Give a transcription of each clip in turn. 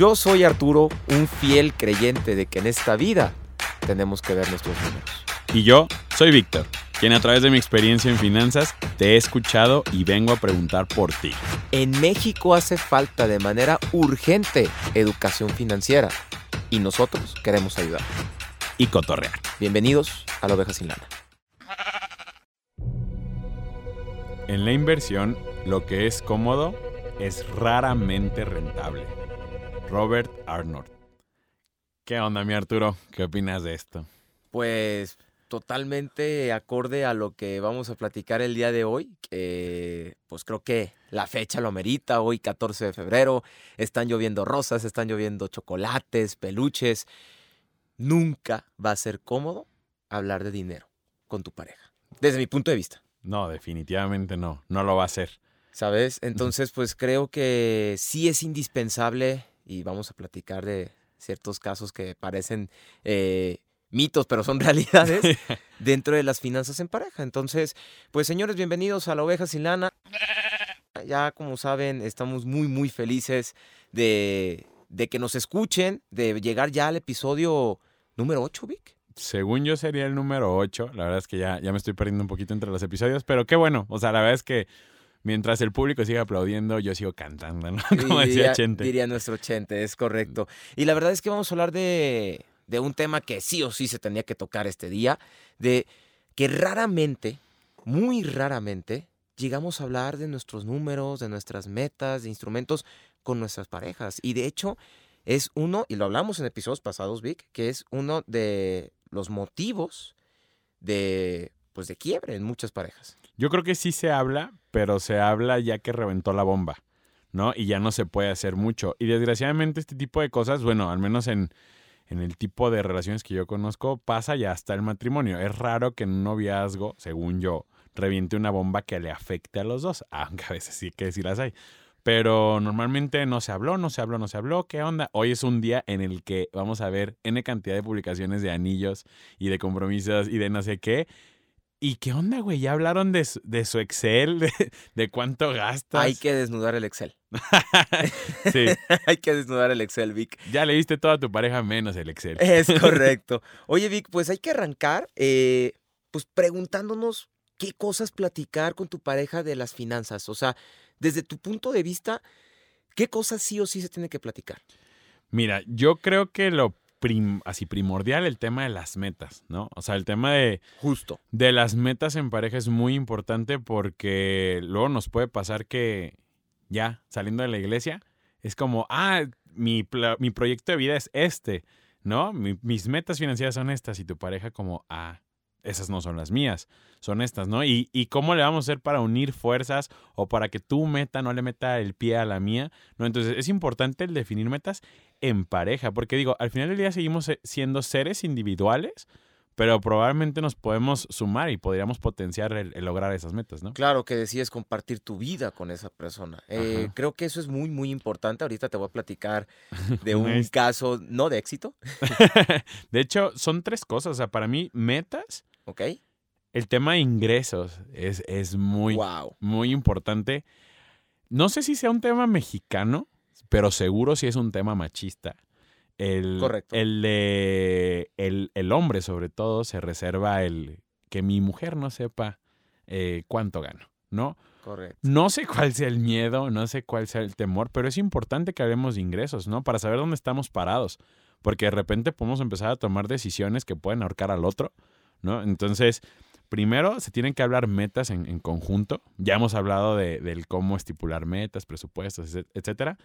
Yo soy Arturo, un fiel creyente de que en esta vida tenemos que ver nuestros números. Y yo soy Víctor, quien a través de mi experiencia en finanzas te he escuchado y vengo a preguntar por ti. En México hace falta de manera urgente educación financiera y nosotros queremos ayudar. Y cotorrear. Bienvenidos a la oveja sin lana. En la inversión, lo que es cómodo es raramente rentable. Robert Arnold. ¿Qué onda, mi Arturo? ¿Qué opinas de esto? Pues totalmente acorde a lo que vamos a platicar el día de hoy. pues creo que la fecha lo amerita. Hoy, 14 de febrero, están lloviendo rosas, están lloviendo chocolates, peluches. Nunca va a ser cómodo hablar de dinero con tu pareja, desde mi punto de vista. No, definitivamente no. No lo va a hacer. ¿Sabes? Entonces, pues creo que sí es indispensable y vamos a platicar de ciertos casos que parecen eh, mitos, pero son realidades dentro de las finanzas en pareja. Entonces, pues señores, bienvenidos a la oveja sin lana. Ya como saben, estamos muy, muy felices de, de que nos escuchen, de llegar ya al episodio número 8, Vic. Según yo sería el número 8. La verdad es que ya, ya me estoy perdiendo un poquito entre los episodios, pero qué bueno. O sea, la verdad es que mientras el público siga aplaudiendo, yo sigo cantando, ¿no? Como decía Chente. diría nuestro Chente, es correcto. Y la verdad es que vamos a hablar de, de un tema que sí o sí se tenía que tocar este día, de que raramente, muy raramente, llegamos a hablar de nuestros números, de nuestras metas, de instrumentos con nuestras parejas. Y de hecho, es uno, y lo hablamos en episodios pasados, Vic, que es uno de los motivos de, pues, de quiebre en muchas parejas. Yo creo que sí se habla, pero se habla ya que reventó la bomba, ¿no? Y ya no se puede hacer mucho. Y desgraciadamente este tipo de cosas, bueno, al menos en, en el tipo de relaciones que yo conozco, pasa ya hasta el matrimonio. Es raro que en un noviazgo, según yo, reviente una bomba que le afecte a los dos, aunque a veces sí que sí las hay. Pero normalmente no se habló, no se habló, no se habló. ¿Qué onda? Hoy es un día en el que vamos a ver N cantidad de publicaciones de anillos y de compromisos y de no sé qué. ¿Y qué onda, güey? Ya hablaron de su, de su Excel, de, de cuánto gastas. Hay que desnudar el Excel. sí, Hay que desnudar el Excel, Vic. ya le diste todo a tu pareja menos el Excel. Es correcto. Oye, Vic, pues hay que arrancar eh, pues preguntándonos qué cosas platicar con tu pareja de las finanzas. O sea, desde tu punto de vista, ¿qué cosas sí o sí se tiene que platicar? Mira, yo creo que lo prim- así primordial el tema de las metas, ¿no? O sea, el tema de, Justo. de las metas en pareja es muy importante porque luego nos puede pasar que ya saliendo de la iglesia es como, ah, mi, mi proyecto de vida es este, ¿no? Mi- mis metas financieras son estas y tu pareja como, ah, esas no son las mías, son estas, ¿no? Y, y cómo le vamos a hacer para unir fuerzas o para que tu meta no le meta el pie a la mía, ¿no? Entonces es importante el definir metas en pareja, porque digo, al final del día seguimos eh, siendo seres individuales, pero probablemente nos podemos sumar y podríamos potenciar el, el lograr esas metas, ¿no? Claro que decides compartir tu vida con esa persona. Eh, creo que eso es muy, muy importante. Ahorita te voy a platicar de un caso, no de éxito, de hecho, son tres cosas. O sea, para mí, metas, ¿ok? el tema de ingresos es, es muy, wow. muy importante. No sé si sea un tema mexicano, pero seguro sí es un tema machista. El, Correcto. El de el, el hombre, sobre todo, se reserva el que mi mujer no sepa eh, cuánto gano, ¿no? Correcto. No sé cuál sea el miedo, no sé cuál sea el temor, pero es importante que hablemos de ingresos, ¿no? Para saber dónde estamos parados. Porque de repente podemos empezar a tomar decisiones que pueden ahorcar al otro, ¿no? Entonces, primero se tienen que hablar metas en, en conjunto. Ya hemos hablado de, del cómo estipular metas, presupuestos, etc- etcétera.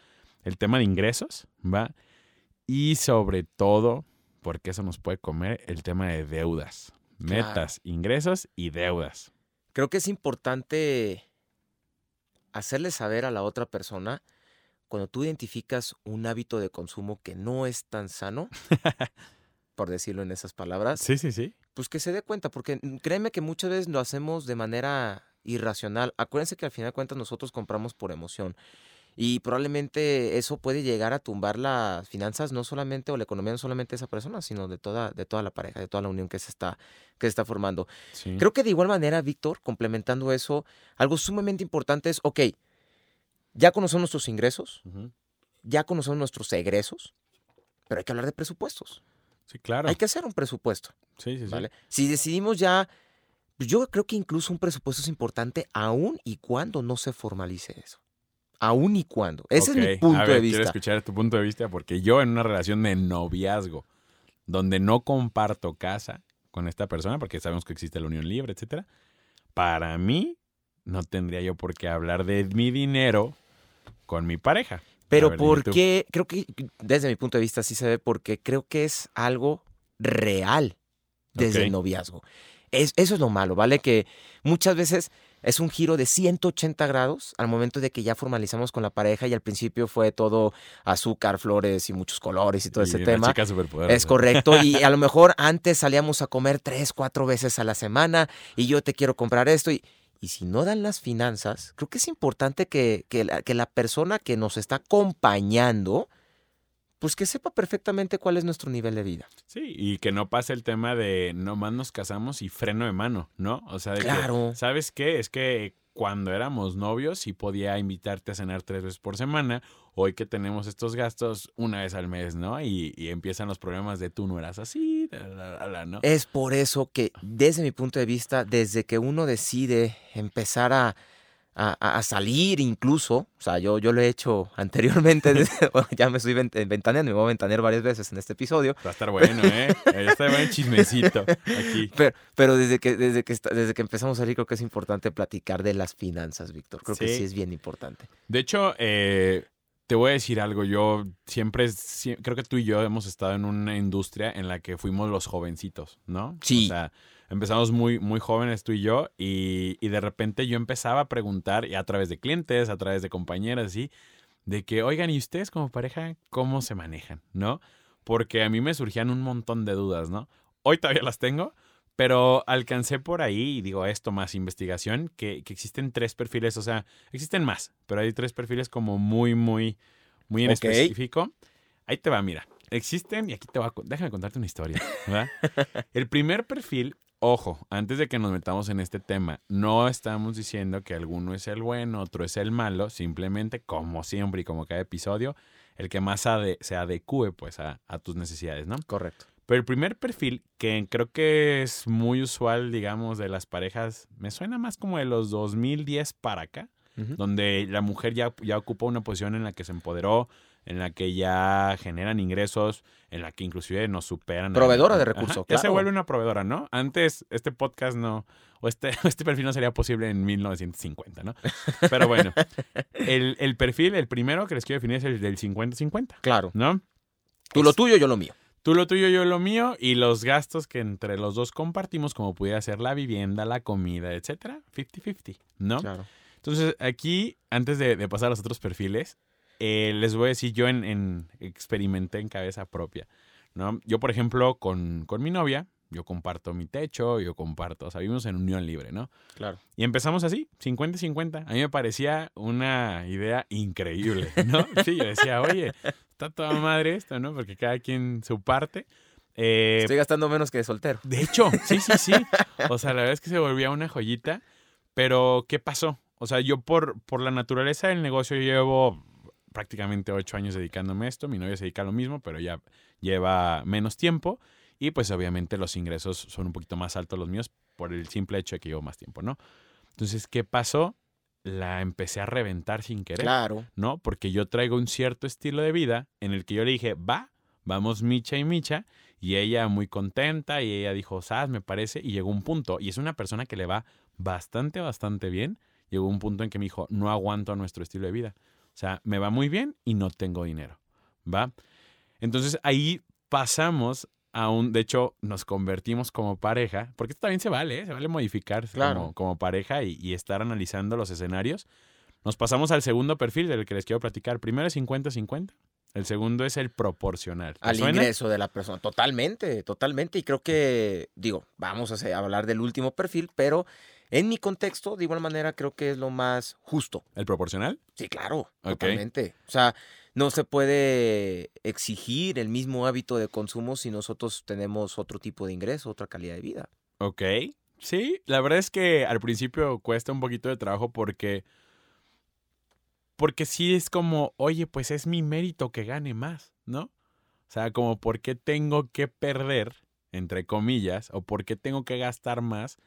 El tema de ingresos, ¿va? Y sobre todo, porque eso nos puede comer, el tema de deudas. Claro. Metas, ingresos y deudas. Creo que es importante hacerle saber a la otra persona cuando tú identificas un hábito de consumo que no es tan sano, por decirlo en esas palabras, Sí, sí, sí. pues que se dé cuenta, porque créeme que muchas veces lo hacemos de manera irracional. Acuérdense que al final de cuentas nosotros compramos por emoción. Y probablemente eso puede llegar a tumbar las finanzas, no solamente, o la economía no solamente de esa persona, sino de toda, de toda la pareja, de toda la unión que se está, que se está formando. sí. Creo que de igual manera, Víctor, complementando eso, algo sumamente importante es, ok, ya conocemos nuestros ingresos, ya conocemos nuestros egresos, pero hay que hablar de presupuestos. Sí, claro. Hay que hacer un presupuesto, Sí, sí, sí. Si decidimos ya, yo creo que incluso un presupuesto es importante aún y cuando no se formalice eso. Aún y cuando. Ese es mi punto a ver, de Quiero vista. escuchar tu punto de vista porque yo en una relación de noviazgo donde no comparto casa con esta persona, porque sabemos que existe la unión libre, etcétera, para mí no tendría yo por qué hablar de mi dinero con mi pareja. Pero ver, dime ¿por tú. qué? Creo que desde mi punto de vista sí se ve porque creo que es algo real desde el noviazgo. Es, eso es lo malo, ¿vale? Que muchas veces es un giro de 180 grados al momento de que ya formalizamos con la pareja y al principio fue todo azúcar, flores y muchos colores y todo Y ese una tema. chica. Es correcto. Y a lo mejor antes salíamos a comer tres, cuatro veces a la semana y yo te quiero comprar esto. Y, y si no dan las finanzas, creo que es importante que, que la, que la persona que nos está acompañando, pues que sepa perfectamente cuál es nuestro nivel de vida. Sí, y que no pase el tema de nomás nos casamos y freno de mano, ¿no? O sea, de que, Claro. ¿sabes qué? Es que cuando éramos novios sí podía invitarte a cenar tres veces por semana. Hoy que tenemos estos gastos una vez al mes, ¿no? Y, y empiezan los problemas de tú no eras así, la, la, la, la, ¿no? Es por eso que, desde mi punto de vista, desde que uno decide empezar a, a- a salir incluso, o sea, yo, yo lo he hecho anteriormente, desde- bueno, ya me estoy vent- ventaneando, me voy a ventanear varias veces en este episodio, Va a estar bueno, ¿eh? Ya está bueno el chismecito aquí. Pero, pero desde que desde que desde que empezamos a salir creo que es importante platicar de las finanzas, Víctor. Creo que Sí. es bien importante. De hecho, eh, te voy a decir algo. Yo siempre, sie- creo que tú y yo hemos estado en una industria en la que fuimos los jovencitos, ¿no? Sí. O sea, empezamos muy, muy jóvenes tú y yo y, y de repente yo empezaba a preguntar, y a través de clientes, a través de compañeras, así, de que, oigan, ¿y ustedes como pareja cómo se manejan, no? Porque a mí me surgían un montón de dudas, ¿no? Hoy todavía las tengo, pero alcancé por ahí, y digo esto más investigación, que, que existen tres perfiles, o sea, existen más, pero hay tres perfiles como muy, muy, muy en Ok. específico. Ahí te va, mira. Existen, y aquí te va, déjame contarte una historia, ¿verdad? El primer perfil, ojo, antes de que nos metamos en este tema, no estamos diciendo que alguno es el bueno, otro es el malo, simplemente, como siempre y como cada episodio, el que más ade- se adecue pues a, a tus necesidades, ¿no? Correcto. Pero el primer perfil, que creo que es muy usual, digamos, de las parejas, me suena más como de los 2010 para acá, donde la mujer ya, ya ocupa una posición en la que se empoderó, en la que ya generan ingresos, en la que inclusive nos superan. Proveedora de Ajá, recursos, Ya se claro. vuelve una proveedora, ¿no? Antes este podcast no, o este, este perfil no sería posible en 1950, ¿no? Pero bueno, el, el perfil, el primero que les quiero definir es el del 50-50, Claro. ¿no? Tú lo tuyo, yo lo mío. Tú lo tuyo, yo lo mío, y los gastos que entre los dos compartimos, como pudiera ser la vivienda, la comida, etcétera, 50-50, ¿no? Claro. Entonces, aquí, antes de, de pasar a los otros perfiles, eh, les voy a decir, yo en, en- experimenté en cabeza propia, ¿no? Yo, por ejemplo, con, con mi novia, yo comparto mi techo, yo comparto, o sea, vivimos en unión libre, ¿no? Claro. Y empezamos así, 50-50. A mí me parecía una idea increíble, ¿no? Sí, yo decía, oye, está toda madre esto, ¿no? Porque cada quien su parte. Eh, Estoy gastando menos que de soltero. de hecho, sí, sí, sí. O sea, la verdad es que se volvía una joyita. Pero, ¿qué pasó? O sea, yo por, por la naturaleza del negocio llevo prácticamente ocho años dedicándome a esto. Mi novia se dedica a lo mismo, pero ya lleva menos tiempo. Y pues obviamente los ingresos son un poquito más altos los míos por el simple hecho de que llevo más tiempo, ¿no? Entonces, ¿qué pasó? La empecé a reventar sin querer. Claro. ¿no? Porque yo traigo un cierto estilo de vida en el que yo le dije, va, vamos Micha y Micha, y ella muy contenta, y ella dijo, sabes, me parece, y llegó un punto, y es una persona que le va bastante, bastante bien, llegó un punto en que me dijo, no aguanto nuestro estilo de vida, o sea, me va muy bien y no tengo dinero, ¿va? Entonces ahí pasamos a un, de hecho, nos convertimos como pareja, porque esto también se vale, ¿eh? se vale modificar Claro. como, como pareja y, y estar analizando los escenarios. Nos pasamos al segundo perfil del que les quiero platicar. Primero es 50-50. El segundo es el proporcional. ¿Te Al suena? ingreso de la persona. Totalmente, totalmente. Y creo que, digo, vamos a hablar del último perfil, pero en mi contexto, de igual manera, creo que es lo más justo. ¿El proporcional? Sí, claro, totalmente. O sea, no se puede exigir el mismo hábito de consumo si nosotros tenemos otro tipo de ingreso, otra calidad de vida. Ok. Sí, la verdad es que al principio cuesta un poquito de trabajo porque porque sí es como, oye, pues es mi mérito que gane más, ¿no? O sea, como, ¿por qué tengo que perder, entre comillas, o por qué tengo que gastar más?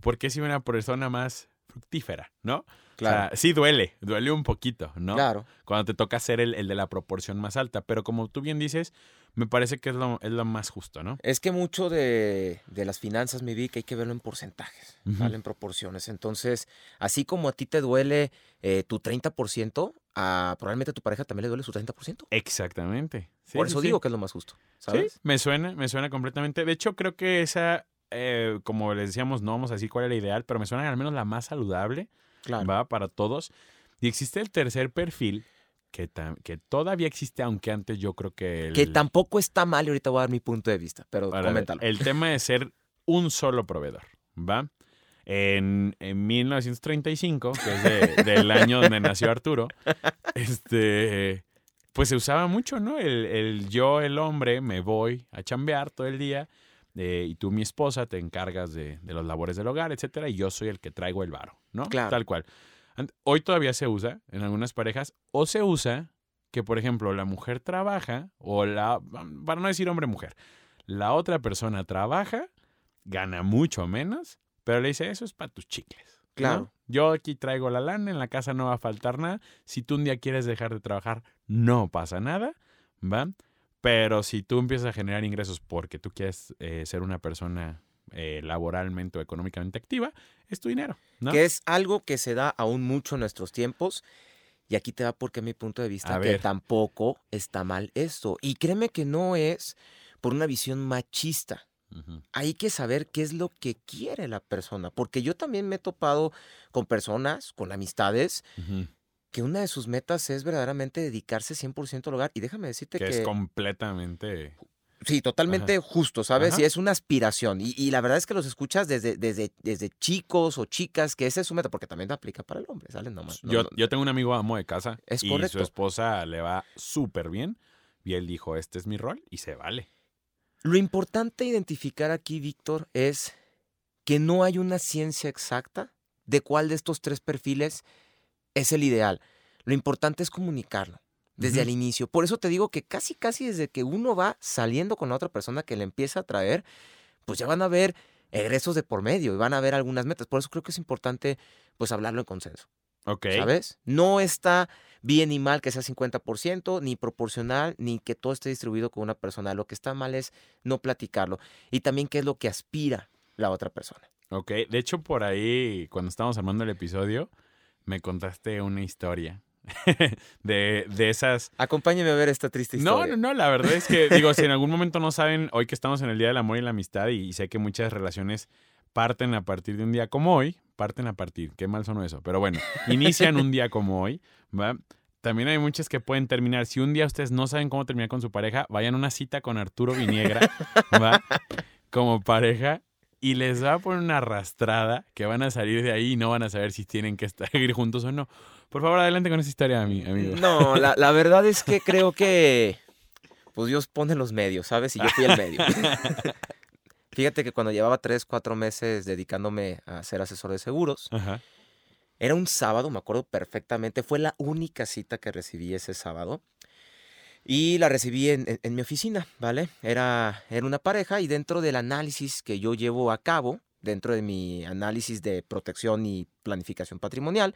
¿Por qué soy una persona más fructífera, ¿no? Claro. O sea, sí duele, duele un poquito, ¿no? Claro. Cuando te toca ser el, el de la proporción más alta, pero como tú bien dices, me parece que es lo, es lo más justo, ¿no? Es que mucho de, de las finanzas, mi Vic, hay que verlo en porcentajes, Ujú. ¿vale? En proporciones. Entonces, así como a ti te duele eh, tu 30%, a probablemente a tu pareja también le duele su 30%. Exactamente. Sí, Por sí, eso sí. digo que es lo más justo, Sí, ¿sabes? me suena, me suena completamente. De hecho, creo que esa, eh, como les decíamos, no vamos a decir cuál era la ideal, pero me suena al menos la más saludable, Claro. va para todos. Y existe el tercer perfil que, que todavía existe, aunque antes yo creo que... El, Que tampoco está mal y ahorita voy a dar mi punto de vista, pero ver, coméntalo. El tema de ser un solo proveedor, ¿va? En, en 1935, que es de- del año donde nació Arturo, este, pues se usaba mucho, ¿no? El, el yo, el hombre, me voy a chambear todo el día eh, y tú, mi esposa, te encargas de, de los labores del hogar, etcétera, y yo soy el que traigo el varo, ¿no? Claro. Tal cual. Hoy todavía se usa en algunas parejas, o se usa que, por ejemplo, la mujer trabaja, o la, para no decir hombre-mujer, la otra persona trabaja, gana mucho menos, pero le dice, eso es para tus chicles. ¿no? Claro. Yo aquí traigo la lana, en la casa no va a faltar nada. Si tú un día quieres dejar de trabajar, no pasa nada, ¿va? Pero si tú empiezas a generar ingresos porque tú quieres eh, ser una persona eh, laboralmente o económicamente activa, es tu dinero, ¿no? Que es algo que se da aún mucho en nuestros tiempos. Y aquí te va porque mi punto de vista A que ver. tampoco está mal esto. Y créeme que no es por una visión machista. Hay que saber qué es lo que quiere la persona, porque yo también me he topado con personas, con amistades. Que una de sus metas es verdaderamente dedicarse 100% al hogar. Y déjame decirte Que que, es completamente... sí, totalmente justo, ¿sabes? Ajá. Y es una aspiración. Y, y la verdad es que los escuchas desde, desde, desde chicos o chicas, que esa es su meta, porque también aplica para el hombre, ¿sale? No, yo, no- yo tengo un amigo amo de casa Es y correcto. su esposa le va súper bien y él dijo, este es mi rol y se vale. Lo importante identificar aquí, Víctor, es que no hay una ciencia exacta de cuál de estos tres perfiles es el ideal. Lo importante es comunicarlo desde el inicio. Por eso te digo que casi, casi desde que uno va saliendo con la otra persona que le empieza a traer, pues ya van a ver egresos de por medio y van a ver algunas metas. Por eso creo que es importante pues hablarlo en consenso, Ok. ¿sabes? No está bien ni mal que sea 50%, ni proporcional, ni que todo esté distribuido con una persona. Lo que está mal es no platicarlo. Y también qué es lo que aspira la otra persona. Ok, de hecho por ahí, cuando estábamos armando el episodio, me contaste una historia de, de esas... Acompáñame a ver esta triste No, historia. no, no, la verdad es que, digo, si en algún momento no saben, hoy que estamos en el Día del Amor y la Amistad, y, sé que muchas relaciones parten a partir de un día como hoy, parten a partir, qué mal sonó eso, pero bueno, inician un día como hoy, ¿va? También hay muchas que pueden terminar. Si un día ustedes no saben cómo terminar con su pareja, vayan a una cita con Arturo Viniegra, ¿va? Como pareja y les va a poner una arrastrada que van a salir de ahí y no van a saber si tienen que estar juntos o no. Por favor, adelante con esa historia, ami- amigo. No, la, la verdad es que creo que pues Dios pone los medios, ¿sabes? Y yo fui el medio. Fíjate que cuando llevaba tres, cuatro meses dedicándome a ser asesor de seguros, Ajá. era un sábado, me acuerdo perfectamente, fue la única cita que recibí ese sábado. Y la recibí en, en- en mi oficina, ¿vale? Era, era una pareja y dentro del análisis que yo llevo a cabo, dentro de mi análisis de protección y planificación patrimonial,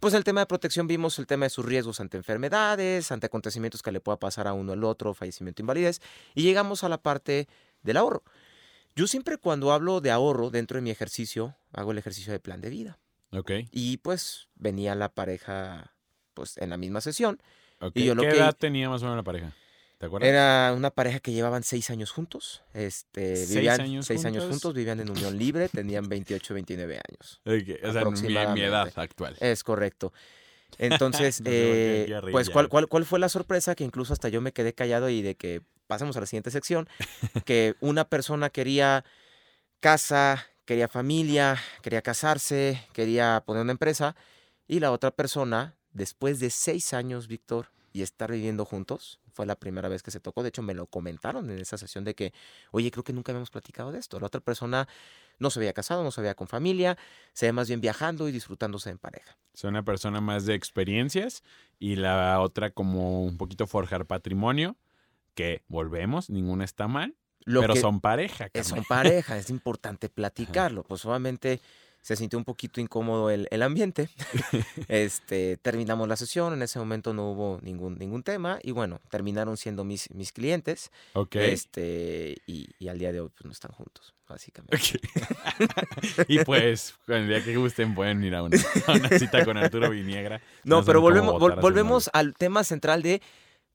pues el tema de protección vimos el tema de sus riesgos ante enfermedades, ante acontecimientos que le pueda pasar a uno al otro, fallecimiento, invalidez, y llegamos a la parte del ahorro. Yo siempre cuando hablo de ahorro dentro de mi ejercicio, hago el ejercicio de plan de vida. Ok. Y pues venía la pareja pues en la misma sesión. Y yo lo ¿Qué que- edad tenía más o menos la pareja? ¿Te acuerdas? Era una pareja que llevaban seis años juntos. Este, ¿Seis vivían años seis años juntos? juntos, vivían en unión libre, tenían 28, 29 años. O sea, mi, edad actual. Es correcto. Entonces, eh, pues. ¿cuál, cuál, cuál fue la sorpresa? Que incluso hasta yo me quedé callado y de que pasamos a la siguiente sección, que una persona quería casa, quería familia, quería casarse, quería poner una empresa, y la otra persona, después de seis años, Víctor, y estar viviendo juntos, fue la primera vez que se tocó. De hecho, me lo comentaron en esa sesión de que, oye, creo que nunca habíamos platicado de esto. La otra persona no se había casado, no se había con familia, se ve más bien viajando y disfrutándose en pareja. Es una persona más de experiencias y la otra como un poquito forjar patrimonio, que volvemos, ninguna está mal, pero son pareja. Son pareja, es importante platicarlo. Pues obviamente se sintió un poquito incómodo el, el ambiente. este, terminamos la sesión, en ese momento no hubo ningún, ningún tema y bueno, terminaron siendo mis, mis clientes. Ok. Este, y, y al día de hoy pues no están juntos, básicamente. y pues, el día que gusten pueden ir a una, cita con Arturo Viniegra. No, pero volvemos, volvemos al tema central de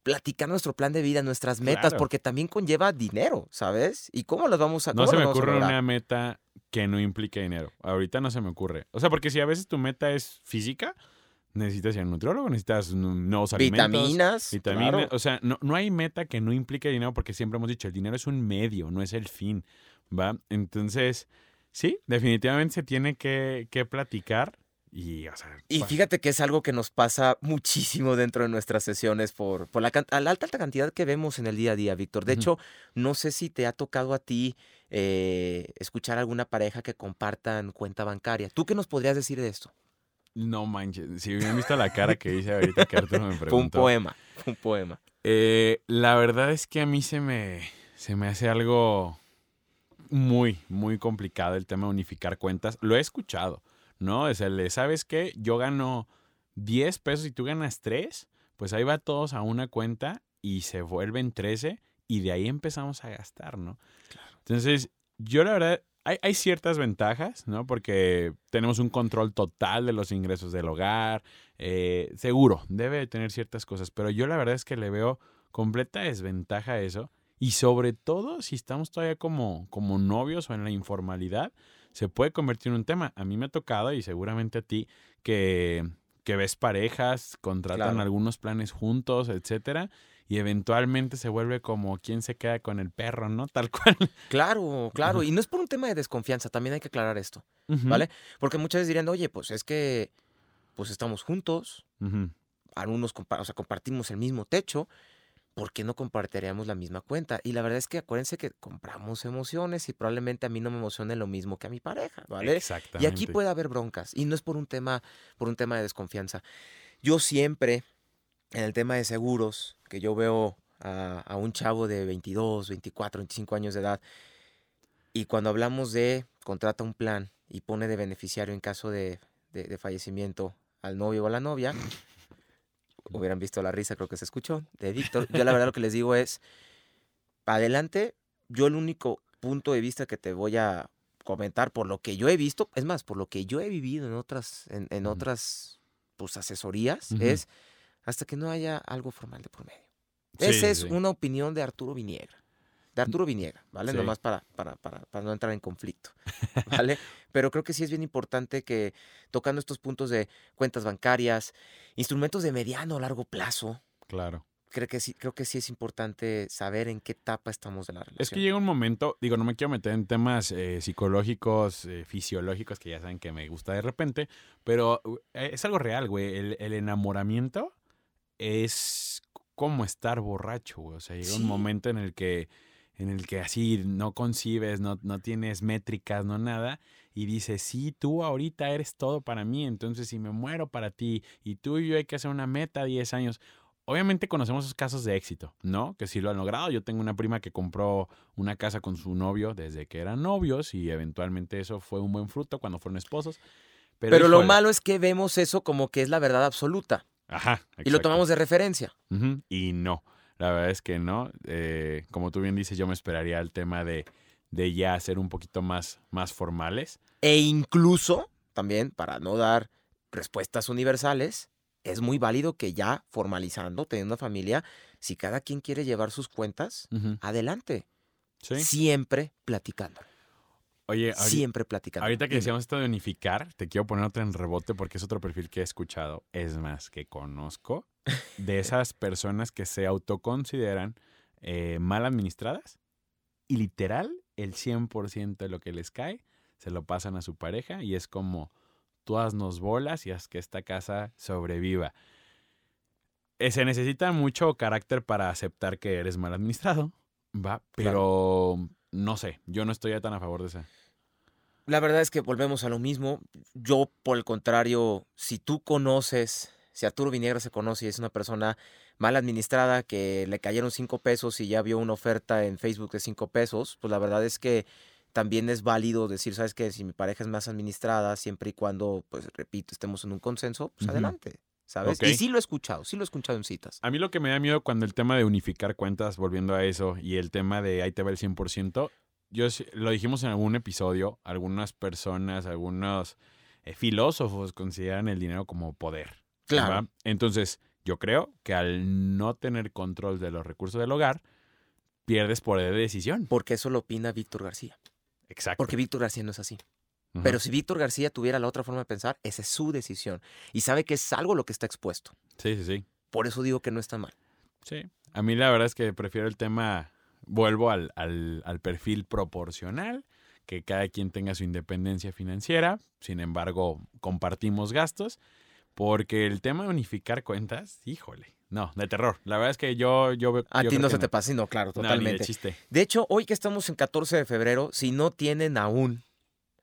platicar nuestro plan de vida, nuestras metas, porque también conlleva dinero, ¿sabes? ¿Y cómo las vamos a No se me ocurre una meta que no implique dinero. Ahorita no se me ocurre. O sea, porque si a veces tu meta es física, necesitas ir a un nutriólogo, necesitas nuevos alimentos. Vitaminas. Vitaminas. O sea, no, no hay meta que no implique dinero porque siempre hemos dicho, el dinero es un medio, no es el fin, ¿va? Entonces, sí, definitivamente se tiene que, que platicar y, y fíjate que es algo que nos pasa muchísimo dentro de nuestras sesiones por, por la, la, alta cantidad que vemos en el día a día, Víctor. De hecho, no sé si te ha tocado a ti eh, escuchar alguna pareja que compartan cuenta bancaria. ¿Tú qué nos podrías decir de esto? No manches, si hubieran visto la cara que hice ahorita que Arturo me preguntó. Fue un poema, fue un poema. Eh, la verdad es que a mí se me, se me hace algo muy, muy complicado el tema de unificar cuentas. Lo he escuchado ¿no? Es el de, ¿sabes qué? Yo gano 10 pesos y tú ganas 3, pues ahí va todos a una cuenta y se vuelven 13 y de ahí empezamos a gastar, ¿no? Entonces, yo la verdad, hay, hay, ciertas ventajas, ¿no? Porque tenemos un control total de los ingresos del hogar, eh, seguro, debe de tener ciertas cosas, pero yo la verdad es que le veo completa desventaja a eso. Y sobre todo si estamos todavía como, como novios o en la informalidad, se puede convertir en un tema. A mí me ha tocado y seguramente a ti que, que ves parejas, contratan algunos planes juntos, etcétera, y eventualmente se vuelve como quien se queda con el perro, ¿no? Tal cual. Claro, claro. Y no es por un tema de desconfianza, también hay que aclarar esto, ¿vale? Porque muchas veces dirían, oye, pues es que pues estamos juntos, algunos o sea, compartimos el mismo techo, ¿por qué no compartiríamos la misma cuenta? Y la verdad es que acuérdense que compramos emociones y probablemente a mí no me emocione lo mismo que a mi pareja, ¿vale? Exactamente. Y aquí puede haber broncas y no es por un tema, por un tema de desconfianza. Yo siempre, en el tema de seguros, que yo veo a, un chavo de 22, 24, 25 años de edad, y cuando hablamos de contrata un plan y pone de beneficiario en caso de, de fallecimiento al novio o a la novia, hubieran visto la risa, creo que se escuchó, de Víctor. Yo la verdad lo que les digo es, adelante, yo el único punto de vista que te voy a comentar por lo que yo he visto, es más, por lo que yo he vivido en otras, en, otras pues, asesorías, es hasta que no haya algo formal de por medio. Esa es una opinión de Arturo Viniegra de Arturo Viniegra, ¿vale? Nomás para, para, para, para, no entrar en conflicto, ¿vale? Pero creo que sí es bien importante que tocando estos puntos de cuentas bancarias, instrumentos de mediano o largo plazo. Claro. Creo que, sí, creo que sí es importante saber en qué etapa estamos de la relación. Es que llega un momento, digo, no me quiero meter en temas eh, psicológicos, eh, fisiológicos, que ya saben que me gusta de repente, pero eh, es algo real, güey. El, el enamoramiento es como estar borracho, güey. O sea, llega un momento en el que en el que así no concibes, no, no tienes métricas, no nada, y dices, sí, tú ahorita eres todo para mí, entonces si me muero para ti, y tú y yo hay que hacer una meta 10 años. Obviamente conocemos esos casos de éxito, ¿no? Que sí lo han logrado. Yo tengo una prima que compró una casa con su novio desde que eran novios y eventualmente eso fue un buen fruto cuando fueron esposos. Pero, lo malo es que vemos eso como que es la verdad absoluta. Ajá. Y lo tomamos de referencia. Y no. La verdad es que no. Eh, como tú bien dices, yo me esperaría el tema de, de ya ser un poquito más, más formales. E incluso, también, para no dar respuestas universales, es muy válido que ya formalizando, teniendo una familia, si cada quien quiere llevar sus cuentas, adelante. Siempre platicando. Oye, siempre platicando. Ahorita que decíamos esto de unificar, te quiero poner otra en rebote porque es otro perfil que he escuchado. Es más, que conozco de esas personas que se autoconsideran eh, mal administradas y literal el 100% de lo que les cae se lo pasan a su pareja y es como tú haznos bolas y haz que esta casa sobreviva. eh, se necesita mucho carácter para aceptar que eres mal administrado, va, pero no sé, yo no estoy tan a favor de eso. La verdad es que volvemos a lo mismo. Yo, por el contrario, si tú conoces, si Arturo Viniegra se conoce y es una persona mal administrada que le cayeron cinco pesos y ya vio una oferta en Facebook de cinco pesos, pues la verdad es que también es válido decir, ¿sabes qué? Si mi pareja es más administrada, siempre y cuando, pues repito, estemos en un consenso, pues adelante, ¿sabes? Y sí lo he escuchado, sí lo he escuchado en citas. A mí lo que me da miedo cuando el tema de unificar cuentas, volviendo a eso, y el tema de ahí te va el 100%, yo lo dijimos en algún episodio, algunas personas, algunos eh, filósofos consideran el dinero como poder. Claro. Entonces, yo creo que al no tener control de los recursos del hogar, pierdes poder de decisión. Porque eso lo opina Víctor García. Exacto. Porque Víctor García no es así. Pero si Víctor García tuviera la otra forma de pensar, esa es su decisión. Y sabe que es algo lo que está expuesto. Sí, sí, sí. Por eso digo que no está mal. Sí. A mí la verdad es que prefiero el tema, vuelvo al, al, al perfil proporcional, que cada quien tenga su independencia financiera, sin embargo, compartimos gastos, porque el tema de unificar cuentas, híjole, no, de terror. La verdad es que yo, yo. A yo ti no se te pasa, no, claro, No, ni de totalmente. chiste. De hecho, hoy que estamos en 14 de febrero, si no tienen aún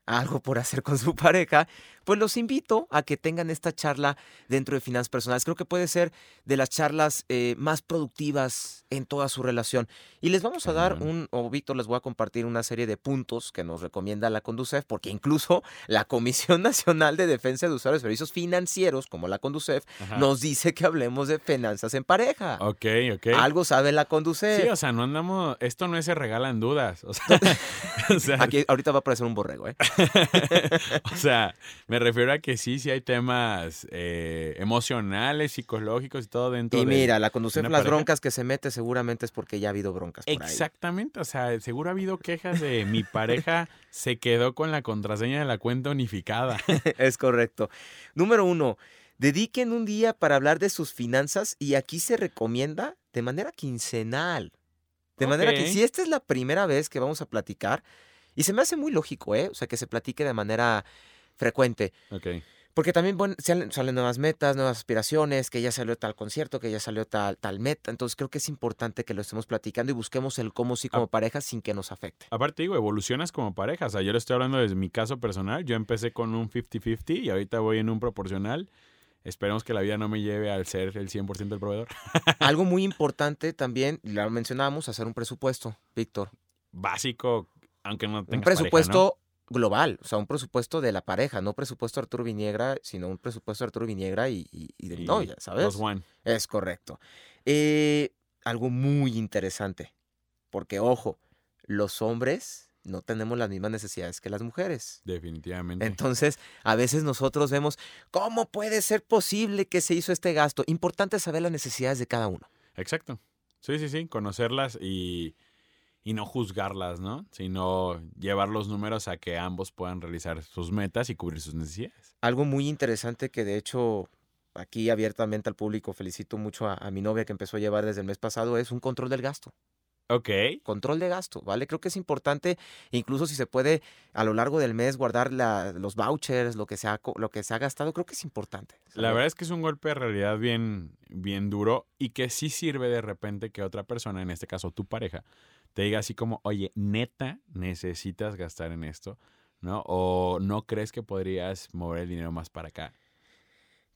algo por hacer con su pareja, pues los invito a que tengan esta charla dentro de finanzas personales. Creo que puede ser de las charlas eh, más productivas en toda su relación. Y les vamos a dar un, o Víctor les voy a compartir una serie de puntos que nos recomienda la Conducef, porque incluso la Comisión Nacional de Defensa de Usuarios de Servicios Financieros, como la Conducef, Ajá. nos dice que hablemos de finanzas en pareja. Ok, ok. Algo sabe la Conducef. Sí, o sea, no andamos... Esto no es se regalan dudas. O sea, o sea, Aquí ahorita va a aparecer un borrego, ¿eh? o sea, me refiero a que sí, sí hay temas eh, emocionales, psicológicos y todo dentro Y de- mira, la Conducef, una las pareja. broncas que se mete seguramente es porque ya ha habido broncas por ahí. Exactamente, o sea, seguro ha habido quejas de mi pareja se quedó con la contraseña de la cuenta unificada. es correcto. Número uno, dediquen un día para hablar de sus finanzas y aquí se recomienda de manera quincenal. De manera que si esta es la primera vez que vamos a platicar, y se me hace muy lógico, ¿eh? O sea, que se platique de manera frecuente. Ok. Porque también bueno, salen, salen nuevas metas, nuevas aspiraciones, que ya salió tal concierto, que ya salió tal, tal meta. Entonces creo que es importante que lo estemos platicando y busquemos el cómo sí como pareja sin que nos afecte. Aparte digo, evolucionas como pareja. O sea, yo le estoy hablando desde mi caso personal. Yo empecé con un 50-50 y ahorita voy en un proporcional. Esperemos que la vida no me lleve al ser el 100% del proveedor. Algo muy importante también, lo mencionamos, hacer un presupuesto, Víctor. Básico, aunque no tengas Un pareja, ¿no? presupuesto global, o sea, un presupuesto de la pareja, no presupuesto Arturo Viniegra, sino un presupuesto Arturo Viniegra y, y- y de mi novia, ¿sabes? Dos one. Es correcto. Eh, algo muy interesante, porque ojo, los hombres no tenemos las mismas necesidades que las mujeres. Definitivamente. Entonces, a veces nosotros vemos, ¿cómo puede ser posible que se hizo este gasto? Importante saber las necesidades de cada uno. Exacto. Sí, sí, sí. Conocerlas y, y no juzgarlas, ¿no? Sino llevar los números a que ambos puedan realizar sus metas y cubrir sus necesidades. Algo muy interesante que de hecho aquí abiertamente al público felicito mucho a, a mi novia que empezó a llevar desde el mes pasado es un control del gasto. Ok. Control de gasto, ¿vale? Creo que es importante, incluso si se puede a lo largo del mes guardar la- los vouchers, lo que, se ha, lo que se ha gastado, creo que es importante. La verdad es que es un golpe de realidad bien, bien duro y que sí sirve de repente que otra persona, en este caso tu pareja, te diga así como, oye, neta, necesitas gastar en esto, ¿no? O no crees que podrías mover el dinero más para acá.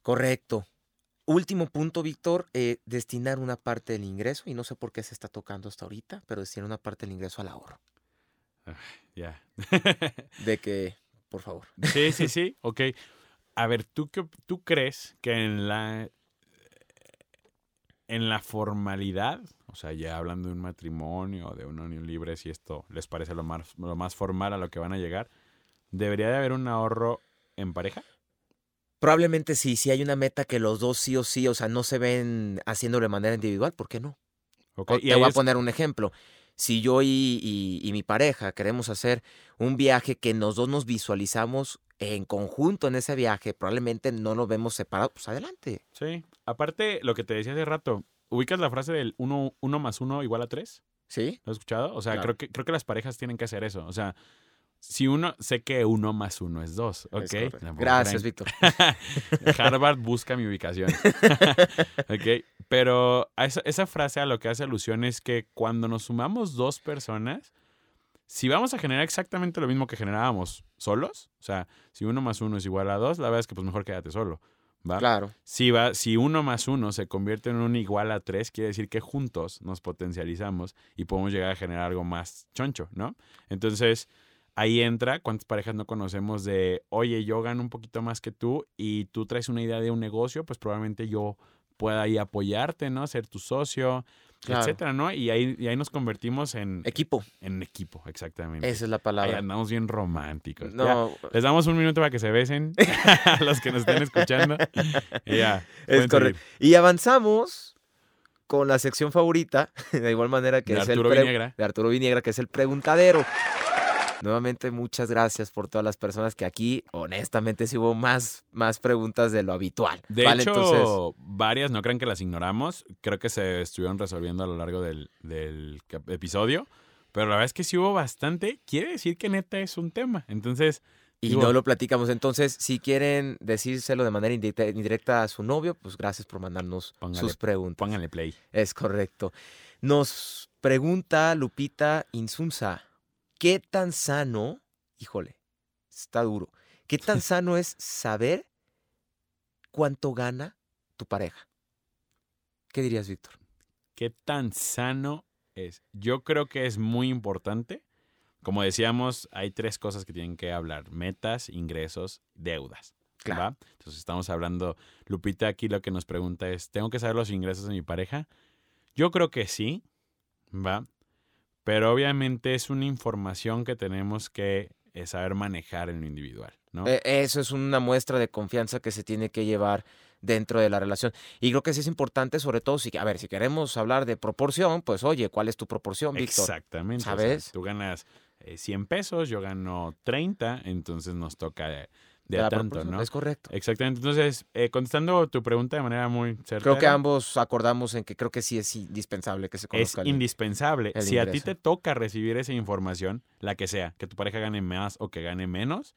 Correcto. Último punto, Víctor, eh, destinar una parte del ingreso, y no sé por qué se está tocando hasta ahorita, pero destinar una parte del ingreso al ahorro. Ya. De que, por favor. Sí, sí, sí, ok. A ver, ¿tú, qué, ¿tú crees que en la, en la formalidad, o sea, ya hablando de un matrimonio de una unión libre, si esto les parece lo más, lo más formal a lo que van a llegar, ¿debería de haber un ahorro en pareja? Probablemente sí, si hay una meta que los dos sí o sí, o sea, no se ven haciéndolo de manera individual, ¿por qué no? Ok, O- y te voy a poner un ejemplo. Si yo y, y- y mi pareja queremos hacer un viaje que los dos nos visualizamos en conjunto en ese viaje, probablemente no nos vemos separados, pues adelante. Sí. Aparte, lo que te decía hace rato, ¿ubicas la frase del 1 uno, más 1 igual a 3? ¿Sí? ¿Lo has escuchado? O sea, Claro. creo, que, creo que las parejas tienen que hacer eso. O sea, si uno, sé que uno más uno es dos, ¿ok? Es Gracias, Víctor. Harvard busca mi ubicación. ok. Pero esa frase a lo que hace alusión es que cuando nos sumamos dos personas, si vamos a generar exactamente lo mismo que generábamos solos, o sea, si uno más uno es igual a dos, la verdad es que pues mejor quédate solo. ¿va? Claro. Si, va, si uno más uno se convierte en un igual a tres, quiere decir que juntos nos potencializamos y podemos llegar a generar algo más choncho, ¿no? Entonces, ahí entra cuántas parejas no conocemos de, oye, yo gano un poquito más que tú y tú traes una idea de un negocio, pues probablemente yo pueda ahí apoyarte, ¿no? Ser tu socio, Claro. etcétera, ¿no? Y ahí, y ahí nos convertimos en, Equipo. en equipo, exactamente. Esa es la Ahí palabra. andamos bien románticos. Ya, No, les damos un minuto para que se besen a los que nos estén escuchando. Y ya. es correcto. Y avanzamos con la sección favorita, de igual manera que De es Arturo el Viniegra. de Arturo Viniegra, que es el preguntadero. Nuevamente, muchas gracias por todas las personas que aquí, honestamente, sí hubo más, más preguntas de lo habitual. De ¿vale? hecho, Entonces, varias, no crean que las ignoramos. Creo que se estuvieron resolviendo a lo largo del, del episodio. Pero la verdad es que sí hubo bastante. Quiere decir que neta es un tema. Entonces, y no lo platicamos. Entonces, si quieren decírselo de manera indirecta, indirecta a su novio, pues gracias por mandarnos Póngale- sus preguntas. pónganle play. Es correcto. Nos pregunta Lupita Insunza, ¿qué tan sano, híjole, está duro, qué tan sano es saber cuánto gana tu pareja? ¿Qué dirías, Víctor? ¿Qué tan sano es? Yo creo que es muy importante. Como decíamos, hay tres cosas que tienen que hablar. Metas, ingresos, deudas. Claro. ¿va? Entonces estamos hablando, Lupita aquí lo que nos pregunta es, ¿tengo que saber los ingresos de mi pareja? Yo creo que sí, ¿va? Pero obviamente es una información que tenemos que eh, saber manejar en lo individual, ¿no? Eh, Eso es una muestra de confianza que se tiene que llevar dentro de la relación. Y creo que sí es importante, sobre todo, si, a ver, si queremos hablar de proporción, pues oye, ¿cuál es tu proporción, Víctor? Exactamente. o sea, ¿Sabes? tú ganas eh, 100 pesos, yo gano 30, entonces nos toca de, a tanto, ¿no? Es correcto. Exactamente. Entonces, eh, contestando tu pregunta de manera muy certera. Creo que ambos acordamos en que creo que sí es indispensable que se es conozca. el- indispensable. el si a ti te toca recibir esa información, la que sea, que tu pareja gane más o que gane menos,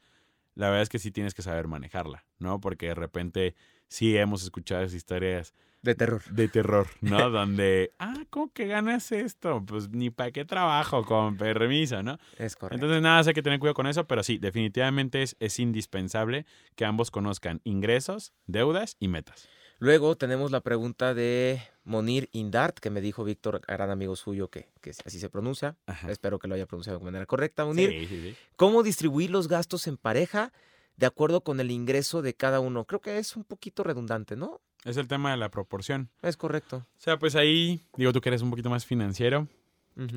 la verdad es que sí tienes que saber manejarla, ¿no? Porque de repente sí hemos escuchado esas historias De terror. de terror, ¿no? Donde, ah, ¿cómo que ganas esto? Pues ni para qué trabajo, con permiso, ¿no? Es correcto. Entonces, nada, hay que tener cuidado con eso, pero sí, definitivamente es, es indispensable que ambos conozcan ingresos, deudas y metas. Luego tenemos la pregunta de Monir Indart, que me dijo Víctor, gran amigo suyo, que, que así se pronuncia. Ajá. Espero que lo haya pronunciado de manera correcta, Monir. Sí, sí, sí. ¿Cómo distribuir los gastos en pareja de acuerdo con el ingreso de cada uno? Creo que es un poquito redundante, ¿no? Es el tema de la proporción. Es correcto. O sea, pues ahí, digo, tú que eres un poquito más financiero.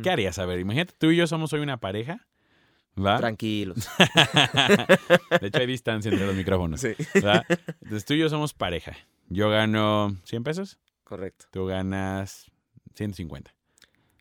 ¿qué harías? A ver, imagínate, tú y yo somos hoy una pareja, ¿va? Tranquilos. de hecho, hay distancia entre los micrófonos, Sí. ¿va? Entonces, tú y yo somos pareja. Yo gano 100 pesos, Correcto. tú ganas 150,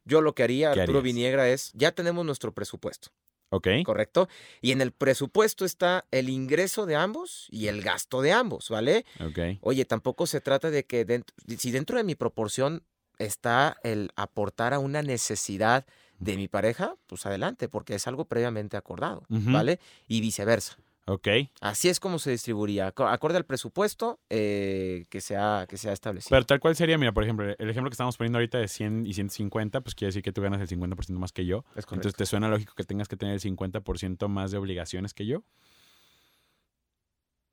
Yo lo que haría, ¿Qué Arturo harías? Viniegra, es, ya tenemos nuestro presupuesto, ¿ok? ¿correcto? Y en el presupuesto está el ingreso de ambos y el gasto de ambos, ¿vale? Ok. Oye, tampoco se trata de que dentro, si dentro de mi proporción está el aportar a una necesidad de mi pareja, pues adelante, porque es algo previamente acordado. ¿vale? Y viceversa. Ok. Así es como se distribuiría, aco- acorde al presupuesto eh, que, se ha, que se ha establecido. Pero tal cual sería, mira, por ejemplo, el ejemplo que estamos poniendo ahorita de 100 y 150, pues quiere decir que tú ganas el 50% más que yo. es correcto. Entonces, ¿te suena lógico que tengas que tener el 50% más de obligaciones que yo?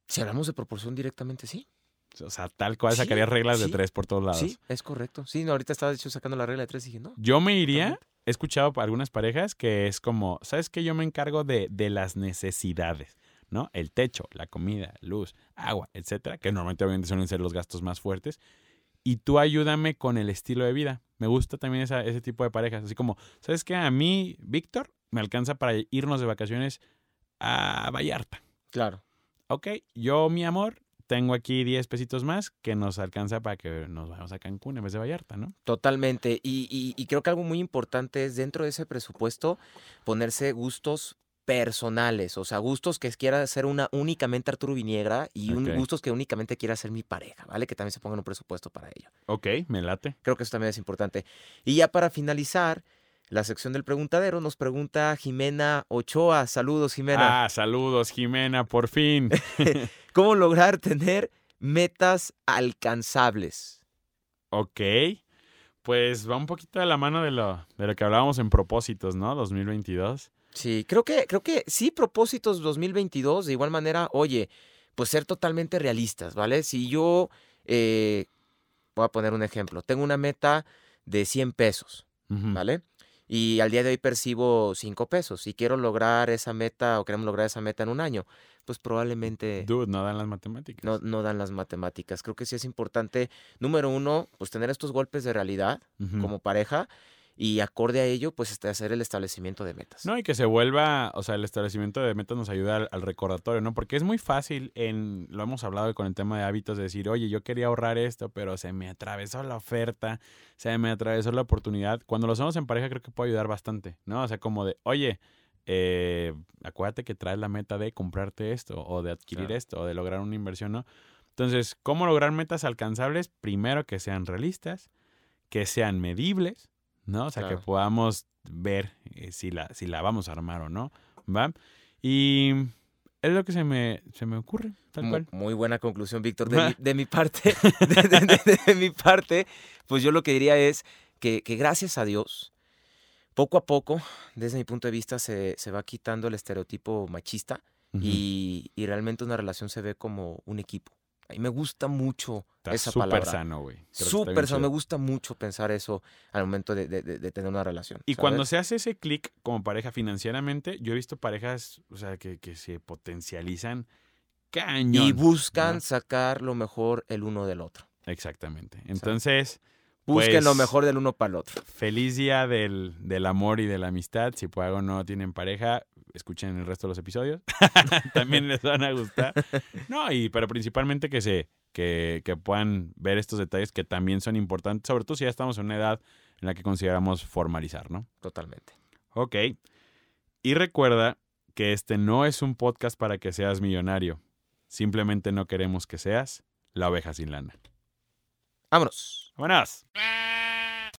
si hablamos de proporción directamente, sí. O sea, tal cual Sí, sacarías reglas de tres por todos lados. Sí, es correcto. Sí, no, ahorita estaba de hecho sacando la regla de tres y dije, no. Yo me iría, he escuchado a algunas parejas que es como, ¿sabes qué? Yo me encargo de, de las necesidades, ¿no? El techo, la comida, luz, agua, etcétera, que normalmente obviamente suelen ser los gastos más fuertes. Y tú ayúdame con el estilo de vida. Me gusta también esa- ese tipo de parejas. Así como, ¿sabes qué? A mí, Víctor, me alcanza para irnos de vacaciones a Vallarta. Claro. Ok, yo, mi amor, tengo aquí 10 pesitos más que nos alcanza para que nos vayamos a Cancún en vez de Vallarta, ¿no? Totalmente. Y, y- y creo que algo muy importante es dentro de ese presupuesto ponerse gustos personales, o sea, gustos que quiera hacer una únicamente Arturo Viniegra y un- gustos que únicamente quiera hacer mi pareja, ¿vale? Que también se pongan un presupuesto para ello. Ok, me late. Creo que eso también es importante. Y ya para finalizar, la sección del preguntadero nos pregunta Jimena Ochoa. Saludos, Jimena. Ah, saludos, Jimena, por fin. ¿Cómo lograr tener metas alcanzables? Ok. Pues va un poquito de la mano de lo, de lo que hablábamos en propósitos, ¿no? 2022. Sí, creo que, creo que sí, propósitos 2022, de igual manera, oye, pues ser totalmente realistas, ¿vale? Si yo, eh, voy a poner un ejemplo, tengo una meta de 100 pesos. ¿vale? Y al día de hoy percibo 5 pesos y quiero lograr esa meta o queremos lograr esa meta en un año, pues probablemente Dude, no dan las matemáticas. no, no dan las matemáticas. Creo que sí es importante, número uno, pues tener estos golpes de realidad como pareja y acorde a ello, pues este, hacer el establecimiento de metas. No, y que se vuelva, o sea, el establecimiento de metas nos ayuda al, al recordatorio, ¿no? Porque es muy fácil en, lo hemos hablado con el tema de hábitos, de decir, oye, yo quería ahorrar esto, pero se me atravesó la oferta, se me atravesó la oportunidad. Cuando lo hacemos en pareja creo que puede ayudar bastante, ¿no? O sea, como de, oye, eh, acuérdate que traes la meta de comprarte esto, o de adquirir Claro. esto, o de lograr una inversión, ¿no? Entonces, ¿cómo lograr metas alcanzables? Primero que sean realistas, que sean medibles, ¿no? O sea, que podamos ver eh, si, la, si la vamos a armar o no, ¿va? Y es lo que se me, se me ocurre, tal Mu- cual. Muy buena conclusión, Víctor. De, mi, de mi parte, de, de- de- de mi parte, pues yo lo que diría es que, que gracias a Dios, poco a poco, desde mi punto de vista, se, se va quitando el estereotipo machista y, y realmente una relación se ve como un equipo. A mí me gusta mucho Está esa súper palabra. sano, güey. Súper sano. Me gusta mucho pensar eso al momento de, de- de- de tener una relación. Y cuando se hace ese clic como pareja financieramente, yo he visto parejas, o sea, que, que se potencializan cañón. Y buscan ¿no? sacar lo mejor el uno del otro. Exactamente. Entonces, Busquen lo Pues- mejor del uno para el otro. feliz día del, del amor y de la amistad. Si por algo no tienen pareja, escuchen el resto de los episodios. También les van a gustar. No, y pero principalmente que se que, que puedan ver estos detalles que también son importantes, sobre todo si ya estamos en una edad en la que consideramos formalizar, ¿no? Totalmente. Ok. Y recuerda que este no es un podcast para que seas millonario. Simplemente no queremos que seas la oveja sin lana. Vámonos. Buenas.